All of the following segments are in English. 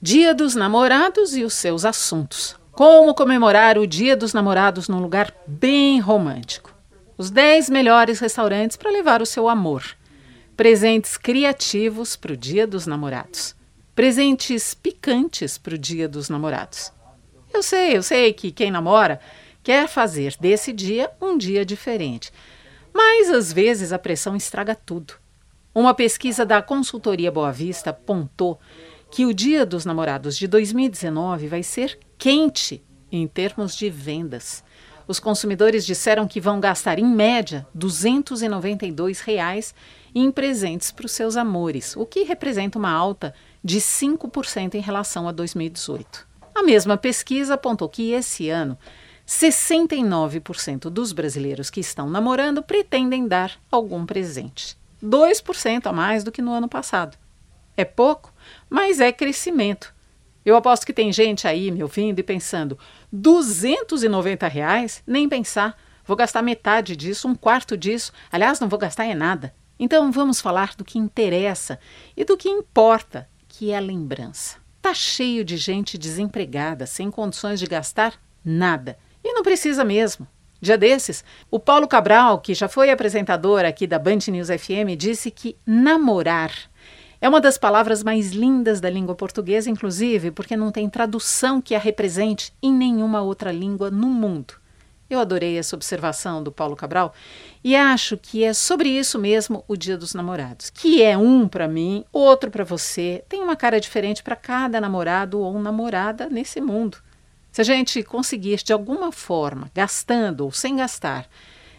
Dia dos Namorados e os seus assuntos. Como comemorar o Dia dos Namorados num lugar bem romântico. Os 10 melhores restaurantes para levar o seu amor. Presentes criativos para o Dia dos Namorados. Presentes picantes para o Dia dos Namorados. Eu sei, eu sei que quem namora quer fazer desse dia um dia diferente. Mas às vezes a pressão estraga tudo. Uma pesquisa da consultoria Boa Vista apontou que o Dia dos Namorados de 2019 vai ser quente em termos de vendas. Os consumidores disseram que vão gastar, em média, 292 reais em presentes para os seus amores, o que representa uma alta de 5% em relação a 2018. A mesma pesquisa apontou que esse ano, 69% dos brasileiros que estão namorando pretendem dar algum presente. 2% a mais do que no ano passado. É pouco, mas é crescimento. Eu aposto que tem gente aí me ouvindo e pensando: 290 reais? Nem pensar. Vou gastar metade disso, um quarto disso. Aliás, não vou gastar é nada. Então vamos falar do que interessa e do que importa, que é a lembrança. Tá cheio de gente desempregada, sem condições de gastar nada. E não precisa mesmo. Dia desses, o Paulo Cabral, que já foi apresentador aqui da Band News FM, disse que namorar é uma das palavras mais lindas da língua portuguesa, inclusive, porque não tem tradução que a represente em nenhuma outra língua no mundo. Eu adorei essa observação do Paulo Cabral e acho que é sobre isso mesmo o Dia dos Namorados, que é um para mim, outro para você, tem uma cara diferente para cada namorado ou namorada nesse mundo. Se a gente conseguir de alguma forma, gastando ou sem gastar,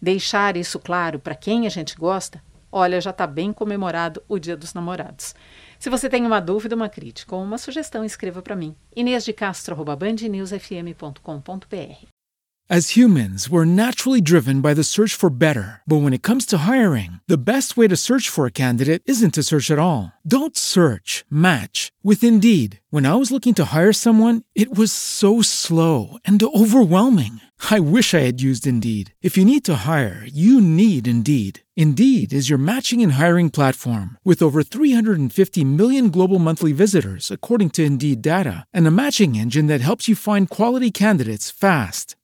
deixar isso claro para quem a gente gosta, olha, já está bem comemorado o Dia dos Namorados. Se você tem uma dúvida, uma crítica ou uma sugestão, escreva para mim. Inês de Castro, bandnewsfm.com.br. As humans, we're naturally driven by the search for better. But when it comes to hiring, the best way to search for a candidate isn't to search at all. Don't search, match with Indeed. When I was looking to hire someone, it was so slow and overwhelming. I wish I had used Indeed. If you need to hire, you need Indeed. Indeed is your matching and hiring platform with over 350 million global monthly visitors, according to Indeed data, and a matching engine that helps you find quality candidates fast.